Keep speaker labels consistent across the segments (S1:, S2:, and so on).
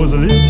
S1: was a little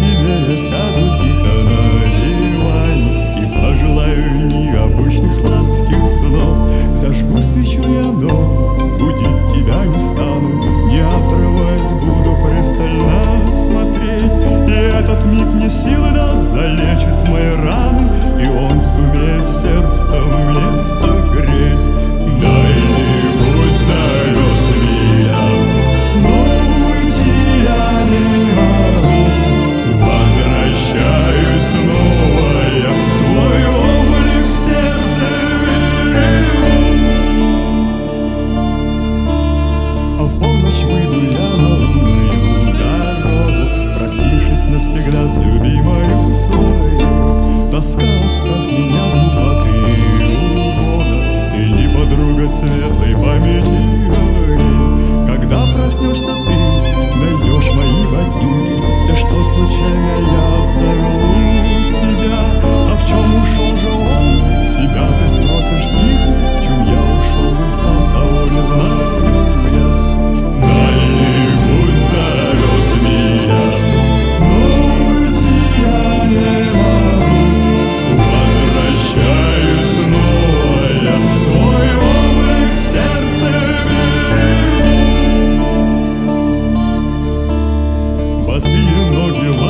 S1: you.